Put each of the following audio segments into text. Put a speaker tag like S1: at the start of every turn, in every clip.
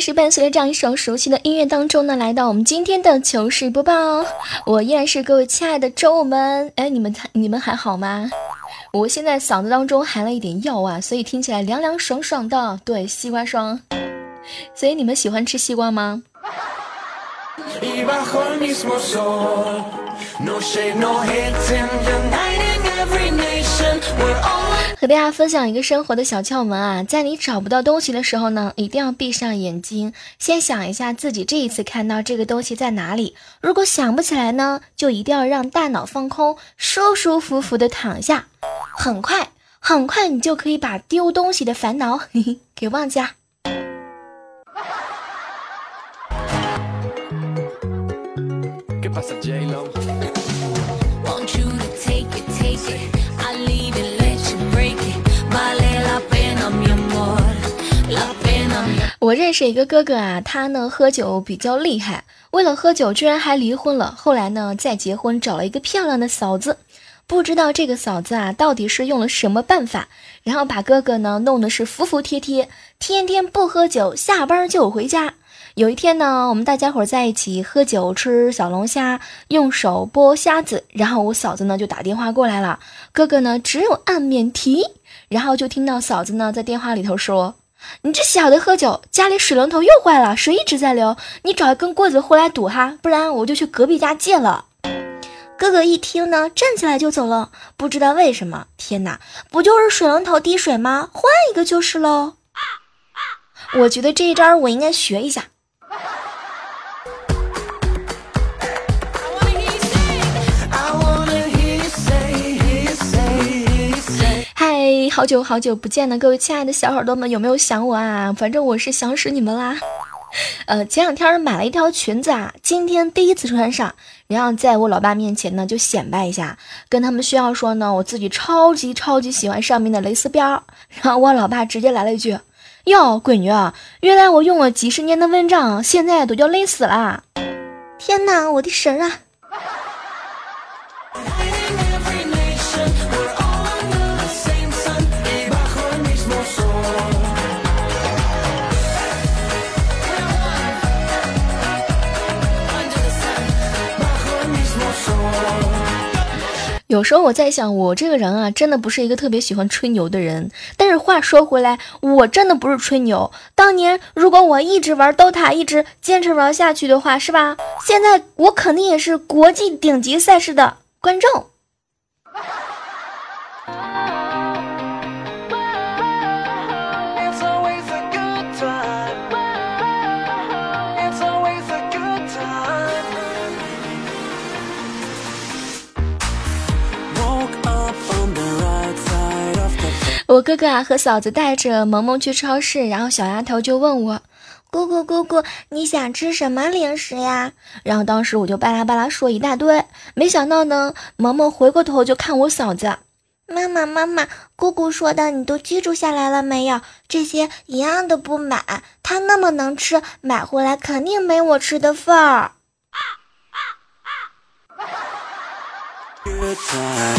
S1: 是伴随着这样一首熟悉的音乐当中呢，来到我们今天的糗事播报。我依然是各位亲爱的周五们，哎，你们你们还好吗？我现在嗓子当中含了一点药啊，所以听起来凉凉爽爽的。对，西瓜霜。所以你们喜欢吃西瓜吗？和大家分享一个生活的小窍门啊，在你找不到东西的时候呢，一定要闭上眼睛，先想一下自己这一次看到这个东西在哪里。如果想不起来呢，就一定要让大脑放空，舒舒服服的躺下。很快，很快你就可以把丢东西的烦恼嘿嘿给忘记啦。我认识一个哥哥啊，他呢喝酒比较厉害，为了喝酒居然还离婚了。后来呢再结婚，找了一个漂亮的嫂子。不知道这个嫂子啊到底是用了什么办法，然后把哥哥呢弄得是服服帖帖，天天不喝酒，下班就回家。有一天呢，我们大家伙在一起喝酒吃小龙虾，用手剥虾子，然后我嫂子呢就打电话过来了，哥哥呢只有按免提，然后就听到嫂子呢在电话里头说。你这小子喝酒，家里水龙头又坏了，水一直在流，你找一根棍子回来堵哈，不然我就去隔壁家借了。哥哥一听呢，站起来就走了，不知道为什么。天哪，不就是水龙头滴水吗？换一个就是喽。我觉得这一招我应该学一下。
S2: Say.
S1: 嗨，好久好久不见了，各位亲爱的小耳朵们，有没有想我啊？反正我是想死你们啦。呃，前两天买了一条裙子啊，今天第一次穿上，然后在我老爸面前呢就显摆一下，跟他们炫耀说呢，我自己超级超级喜欢上面的蕾丝边儿。然后我老爸直接来了一句：“哟，闺女啊，原来我用了几十年的蚊帐，现在都叫勒死啦！”天哪，我的神啊！有时候我在想，我这个人啊，真的不是一个特别喜欢吹牛的人。但是话说回来，我真的不是吹牛。当年如果我一直玩 DOTA，一直坚持玩下去的话，是吧？现在我肯定也是国际顶级赛事的观众。我哥哥啊和嫂子带着萌萌去超市，然后小丫头就问我：“姑姑姑姑，你想吃什么零食呀？”然后当时我就巴拉巴拉说一大堆，没想到呢，萌萌回过头就看我嫂子。妈妈，妈妈，姑姑说的你都记住下来了没有？这些一样都不买，她那么能吃，买回来肯定没我吃的份儿。
S2: Good time.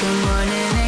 S3: Good morning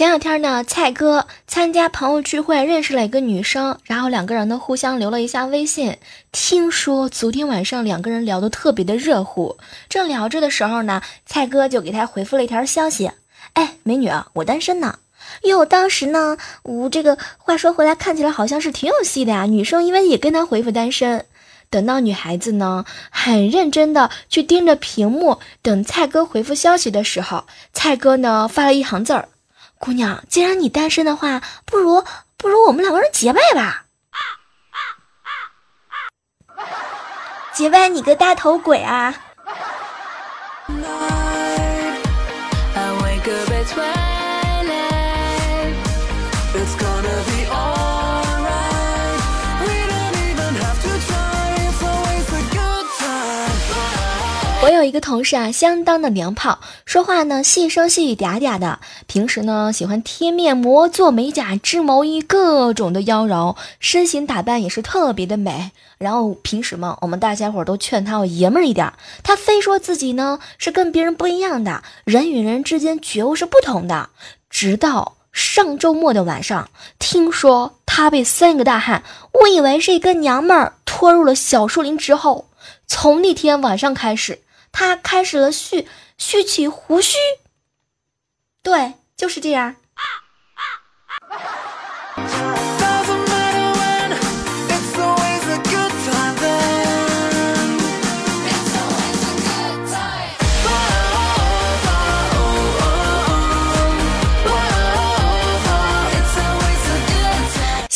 S1: 前两天呢，蔡哥参加朋友聚会，认识了一个女生，然后两个人呢互相留了一下微信。听说昨天晚上两个人聊得特别的热乎，正聊着的时候呢，蔡哥就给她回复了一条消息：“哎，美女啊，我单身呢。”哟，当时呢，我这个话说回来，看起来好像是挺有戏的呀。女生因为也跟他回复单身，等到女孩子呢很认真的去盯着屏幕等蔡哥回复消息的时候，蔡哥呢发了一行字儿：“姑娘，既然你单身的话，不如不如我们两个人结拜吧。”结拜你个大头鬼啊！我有一个同事啊，相当的娘炮，说话呢细声细语嗲嗲的。平时呢喜欢贴面膜、做美甲、织毛衣，各种的妖娆，身形打扮也是特别的美。然后平时嘛，我们大家伙都劝他要爷们儿一点，他非说自己呢是跟别人不一样的，人与人之间觉悟是不同的。直到上周末的晚上，听说他被三个大汉误以为是一个娘们儿拖入了小树林之后，从那天晚上开始，他开始了蓄蓄起胡须。对，就是这样。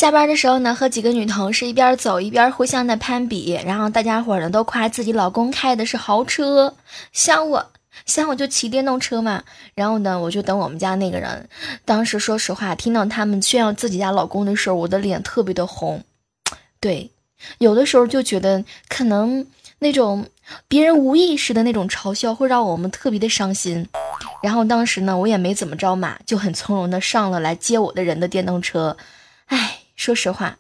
S1: 下班的时候呢，和几个女同事一边走一边互相的攀比，然后大家伙呢都夸自己老公开的是豪车，像我。像我就骑电动车嘛，然后呢，我就等我们家那个人。当时说实话，听到他们炫耀自己家老公的时候，我的脸特别的红。对，有的时候就觉得可能那种别人无意识的那种嘲笑会让我们特别的伤心。然后当时呢，我也没怎么着嘛，就很从容的上了来接我的人的电动车。唉，说实话，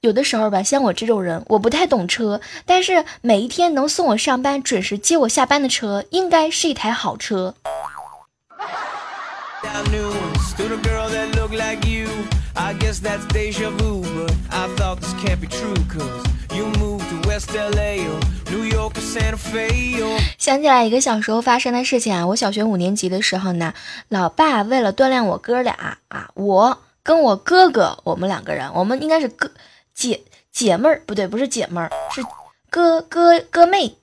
S1: 有的时候吧，像我这种人，我不太懂车，但是每一天能送我上班，准时接我下班的车应该是一台好车。想起来一个小时候发生的事情啊，我小学五年级的时候呢，老爸为了锻炼我哥俩啊，我。跟我哥哥，我们两个人，我们应该是哥姐姐妹儿，不对，不是姐妹儿，是哥哥哥妹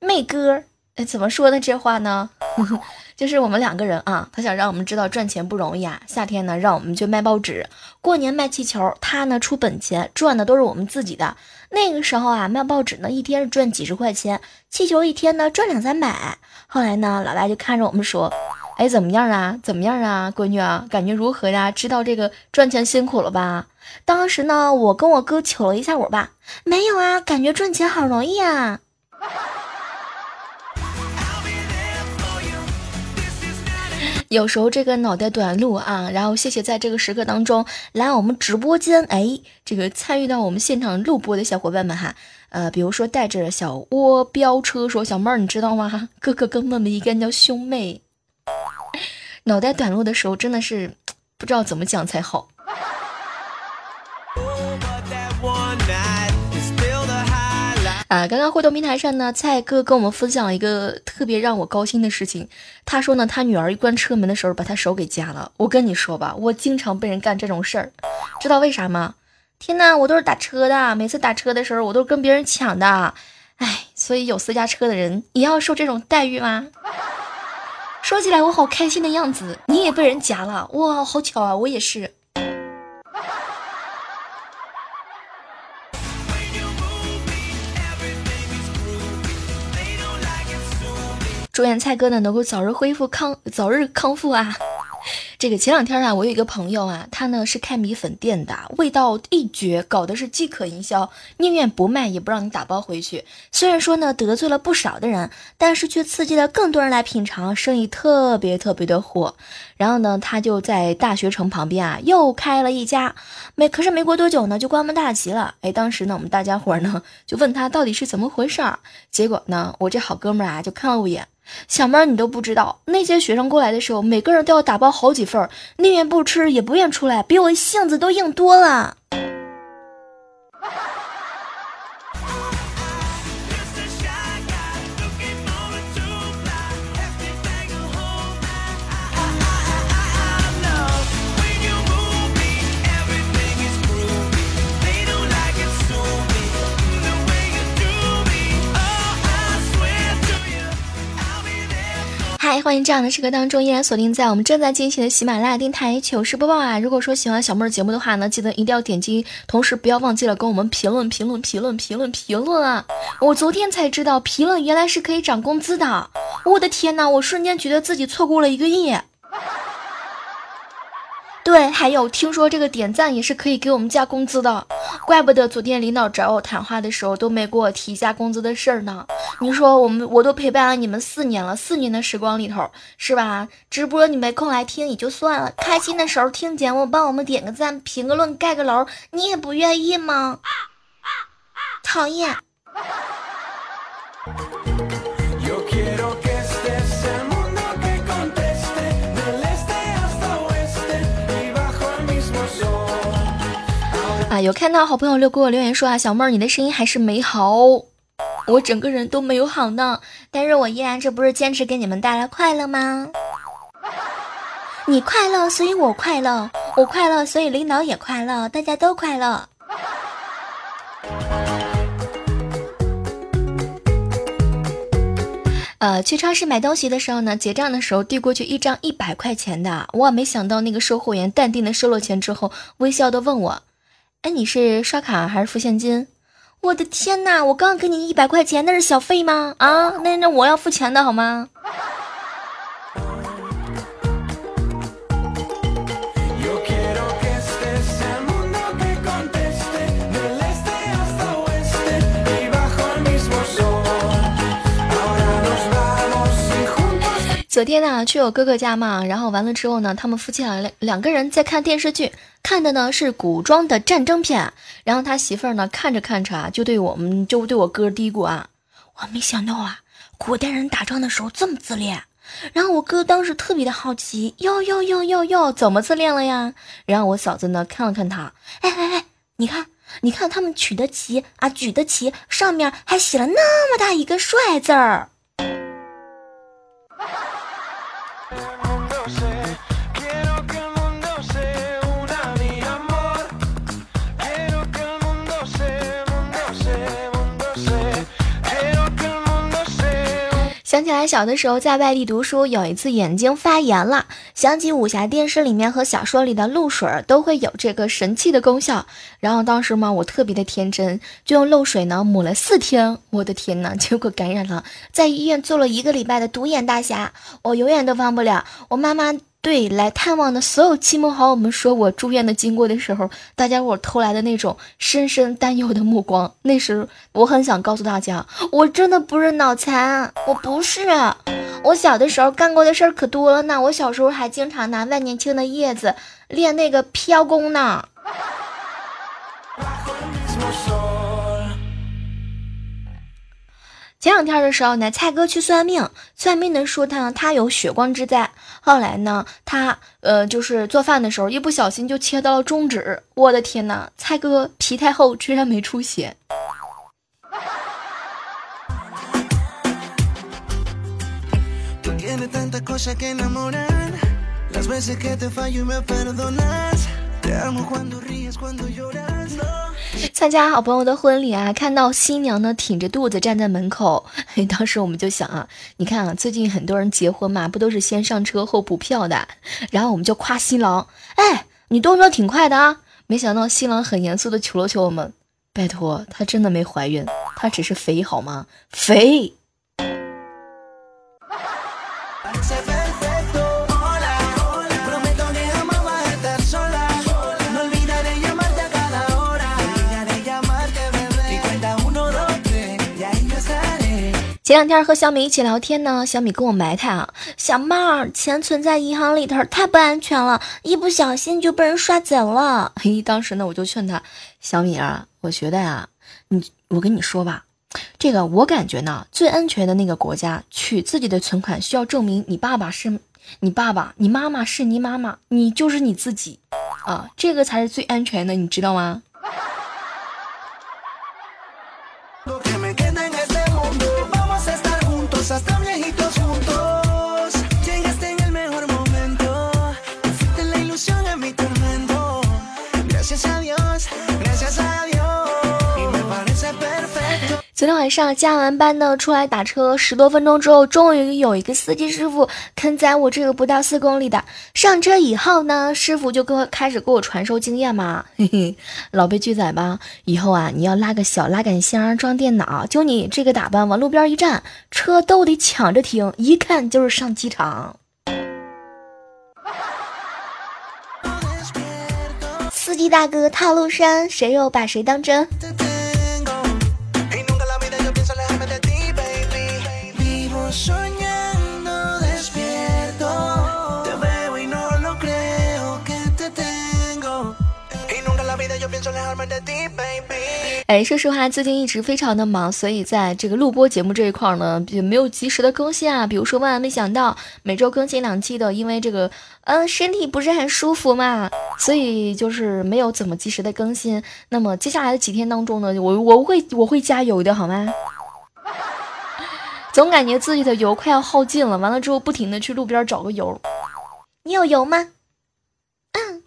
S1: 妹哥。哎，怎么说呢？这话呢，就是我们两个人啊，他想让我们知道赚钱不容易啊。夏天呢，让我们去卖报纸；过年卖气球，他呢出本钱，赚的都是我们自己的。那个时候啊，卖报纸呢，一天是赚几十块钱，气球一天呢赚两三百。后来呢，老爸就看着我们说：“哎，怎么样啊？怎么样啊，闺女啊，感觉如何呀？知道这个赚钱辛苦了吧？”当时呢，我跟我哥求了一下我爸，没有啊，感觉赚钱好容易啊。有时候这个脑袋短路啊，然后谢谢在这个时刻当中来我们直播间，哎，这个参与到我们现场录播的小伙伴们哈，呃，比如说带着小窝飙车说小妹儿，你知道吗？哥哥跟妹妹应该叫兄妹。脑袋短路的时候真的是不知道怎么讲才好。啊，刚刚互动平台上呢，蔡哥跟我们分享了一个特别让我高兴的事情。他说呢，他女儿一关车门的时候把他手给夹了。我跟你说吧，我经常被人干这种事儿，知道为啥吗？天呐，我都是打车的，每次打车的时候我都跟别人抢的。哎，所以有私家车的人也要受这种待遇吗？说起来我好开心的样子，你也被人夹了，哇，好巧啊，我也是。祝愿蔡哥呢能够早日恢复康，早日康复啊！这个前两天啊，我有一个朋友啊，他呢是开米粉店的，味道一绝，搞的是饥渴营销，宁愿不卖也不让你打包回去。虽然说呢得罪了不少的人，但是却刺激了更多人来品尝，生意特别特别的火。然后呢，他就在大学城旁边啊又开了一家，没可是没过多久呢就关门大吉了。哎，当时呢我们大家伙呢就问他到底是怎么回事儿，结果呢我这好哥们儿啊就看了我一眼。小妹，你都不知道，那些学生过来的时候，每个人都要打包好几份，宁愿不吃也不愿出来，比我性子都硬多了。欢迎这样的时刻当中依然锁定在我们正在进行的喜马拉雅电台糗事播报啊！如果说喜欢小妹儿节目的话呢，记得一定要点击，同时不要忘记了跟我们评论、评论、评论、评论、评论啊！我昨天才知道评论原来是可以涨工资的，我的天呐！我瞬间觉得自己错过了一个亿。对，还有听说这个点赞也是可以给我们加工资的，怪不得昨天领导找我谈话的时候都没给我提加工资的事儿呢。你说我们我都陪伴了你们四年了，四年的时光里头是吧？直播你没空来听也就算了，开心的时候听节目，帮我们点个赞、评个论、盖个楼，你也不愿意吗？讨厌。有看到好朋友留给我留言说啊，小妹儿你的声音还是没好，我整个人都没有好呢，但是我依然这不是坚持给你们带来快乐吗？你快乐，所以我快乐，我快乐，所以领导也快乐，大家都快乐。呃，去超市买东西的时候呢，结账的时候递过去一张一百块钱的，哇，没想到那个售货员淡定的收了钱之后，微笑的问我：“哎，你是刷卡还是付现金？我的天哪，我刚给你一百块钱，那是小费吗？啊，那那我要付钱的好吗？昨天呢、去我哥哥家嘛，然后完了之后呢，他们夫妻俩两两个人在看电视剧，看的呢是古装的战争片。然后他媳妇儿呢看着看着啊，就对我们就对我哥嘀咕啊，我没想到啊，古代人打仗的时候这么自恋。然后我哥当时特别的好奇，哟哟哟哟哟，怎么自恋了呀？然后我嫂子呢看了看他，哎哎哎，你看，你看他们取的旗啊，举的旗上面还写了那么大一个帅字儿。想起来小的时候在外地读书，有一次眼睛发炎了，想起武侠电视里面和小说里的露水都会有这个神器的功效。然后当时嘛，我特别的天真，就用露水呢抹了四天，我的天哪，结果感染了，在医院做了一个礼拜的独眼大侠，我永远都忘不了。我妈妈对来探望的所有亲朋好友们说我住院的经过的时候，大家伙偷来的那种深深担忧的目光。那时我很想告诉大家，我真的不是脑残，我不是。我小的时候干过的事儿可多了呢。我小时候还经常拿万年青的叶子练那个飘功呢。前两天的时候呢，蔡哥去算命，算命的说他他有血光之灾。后来呢，他呃就是做饭的时候一不小心就切到了中指。我的天呐，蔡哥皮太厚，居然没出血。参加好朋友的婚礼啊，看到新娘呢挺着肚子站在门口，当时我们就想啊，你看啊，最近很多人结婚嘛，不都是先上车后补票的？然后我们就夸新郎，哎，你动作挺快的啊！没想到新郎很严肃的求了求我们，拜托，她真的没怀孕，她只是肥好吗？肥。前两天和小米一起聊天呢，小米跟我埋汰啊，小妹儿，钱存在银行里头太不安全了，一不小心就被人刷走了。嘿，当时呢我就劝他，小米啊，我觉得呀、你我跟你说吧，这个我感觉呢，最安全的那个国家，取自己的存款需要证明你爸爸是你爸爸，你妈妈是你妈妈，你就是你自己啊，这个才是最安全的，你知道吗？昨天晚上加完班呢，出来打车十多分钟之后，终于有一个司机师傅肯载我这个不到四公里的。上车以后呢，师傅就跟我开始给我传授经验嘛，嘿嘿，老被拒载吧。以后啊，你要拉个小拉杆箱装电脑，就你这个打扮往路边一站，车都得抢着停，一看就是上机场。司机大哥套路深，谁又把谁当真？
S4: Soñando despierto. Te veo y no lo creo que te tengo. Y nunca en la vida yo pienso alejarme de ti, baby.
S1: 哎，说实话，最近一直非常的忙，所以在这个录播节目这一块呢，也没有及时的更新啊。比如说，万万没想到每周更新两期的，因为这个，嗯、身体不是很舒服嘛，所以就是没有怎么及时的更新。那么接下来的几天当中呢，我我会我会加油的，好吗？总感觉自己的油快要耗尽了完了之后不停的去路边找个油你有油吗？
S4: 嗯。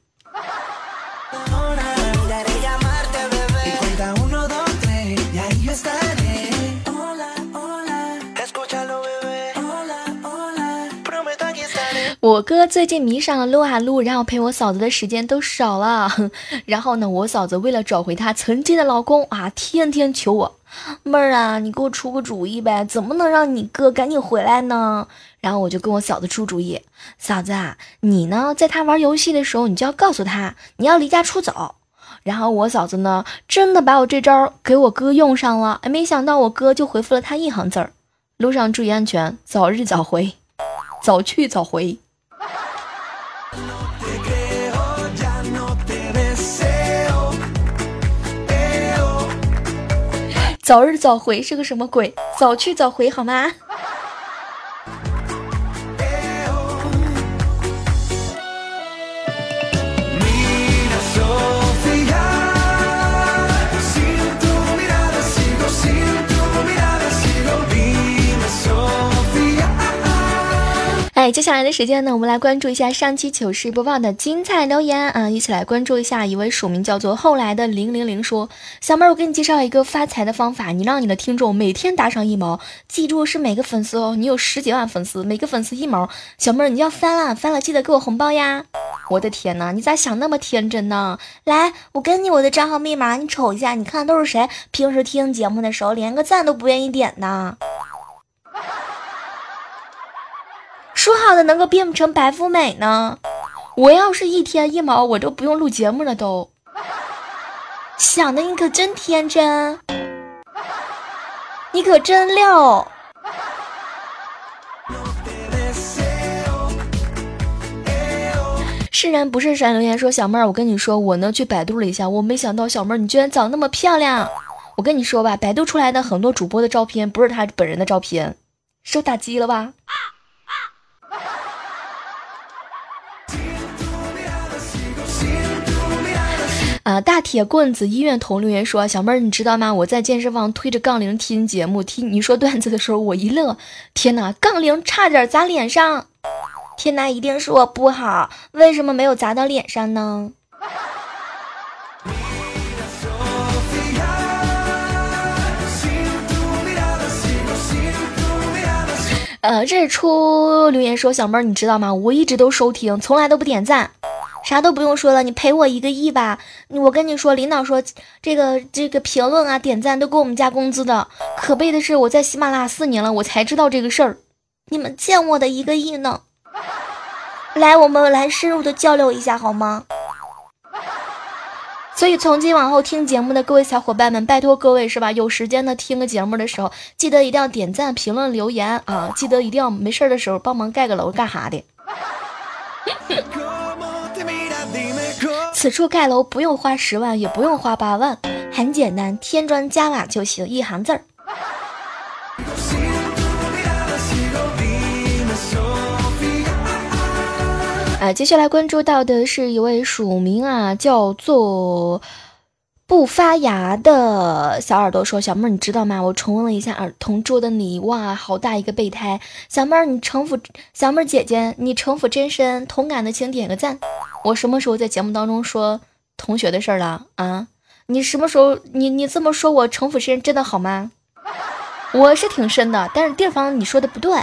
S1: 我哥最近迷上了撸啊撸然后陪我嫂子的时间都少了 然后呢我嫂子为了找回她曾经的老公啊天天求我妹儿啊，你给我出个主意呗，怎么能让你哥赶紧回来呢？然后我就跟我嫂子出主意，嫂子啊，你呢在他玩游戏的时候，你就要告诉他你要离家出走。然后我嫂子呢，真的把我这招给我哥用上了，哎，没想到我哥就回复了他一行字儿：路上注意安全，早日早回，早去早回。早日早回是个什么鬼？早去早回好吗？接下来的时间呢，我们来关注一下上期糗事播报的精彩留言啊！一起来关注一下一位署名叫做后来的零零零说：“小妹儿，我给你介绍一个发财的方法，你让你的听众每天打赏一毛，记住是每个粉丝哦，你有十几万粉丝，每个粉丝一毛，小妹儿你要翻了，翻了记得给我红包呀！我的天哪，你咋想那么天真呢？来，我给你我的账号密码，你瞅一下，你看都是谁？平时听节目的时候连个赞都不愿意点呢。”说好的能够变不成白富美呢？我要是一天一毛，我都不用录节目了都。想的你可真天真，你可真溜。是人不是神留言说小妹儿，我跟你说，我呢去百度了一下，我没想到小妹儿你居然长那么漂亮。我跟你说吧，百度出来的很多主播的照片不是她本人的照片，受打击了吧？啊大铁棍子医院同留言说：“小妹儿，你知道吗？我在健身房推着杠铃听节目，听你说段子的时候，我一乐，天哪，杠铃差点砸脸上！天哪，一定是我不好，为什么没有砸到脸上呢？”呃，日出留言说：“小妹儿，你知道吗？我一直都收听，从来都不点赞。啥都不用说了，你赔我一个亿吧！我跟你说，领导说这个这个评论啊、点赞都给我们加工资的。可悲的是，我在喜马拉雅四年了，我才知道这个事儿。你们欠我的一个亿呢！来，我们来深入的交流一下好吗？所以从今往后听节目的各位小伙伴们，拜托各位是吧？有时间的听个节目的时候，记得一定要点赞、评论、留言啊！记得一定要没事的时候帮忙盖个楼干啥的。此处盖楼不用花十万，也不用花八万，很简单，添砖加瓦就行，一行字儿。啊，接下来关注到的是一位署名啊，叫做不发芽的小耳朵说：“小妹儿，你知道吗？我重温了一下《儿同桌的你》，哇，好大一个备胎！小妹儿，你城府，小妹儿姐姐，你城府真深，同感的请点个赞。我什么时候在节目当中说同学的事儿了啊？你什么时候你你这么说我城府深，真的好吗？我是挺深的，但是地方你说的不对。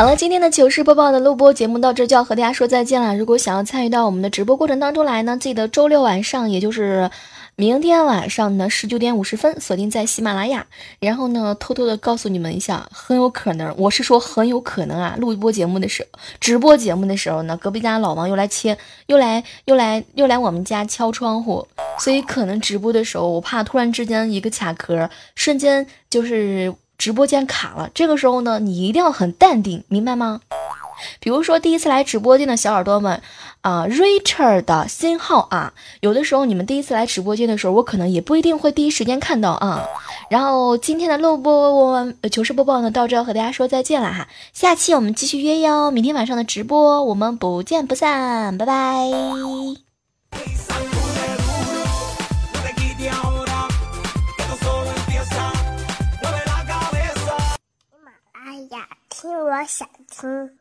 S1: 好了，今天的糗事播报的录播节目到这就要和大家说再见了。如果想要参与到我们的直播过程当中来呢，记得周六晚上，也就是明天晚上的十九点五十分，锁定在喜马拉雅。然后呢，偷偷的告诉你们一下，很有可能，我是说很有可能啊，录播节目的时候，直播节目的时候呢，隔壁家老王又来切，又来又来又来我们家敲窗户，所以可能直播的时候，我怕突然之间一个卡壳，瞬间就是。直播间卡了，这个时候呢，你一定要很淡定，明白吗？比如说第一次来直播间的小耳朵们，啊，Richard 的新号啊，有的时候你们第一次来直播间的时候，我可能也不一定会第一时间看到啊。然后今天的录播我糗事播报呢，到这和大家说再见了哈，下期我们继续约哟，明天晚上的直播我们不见不散，拜拜。
S5: 哎呀，听我想听。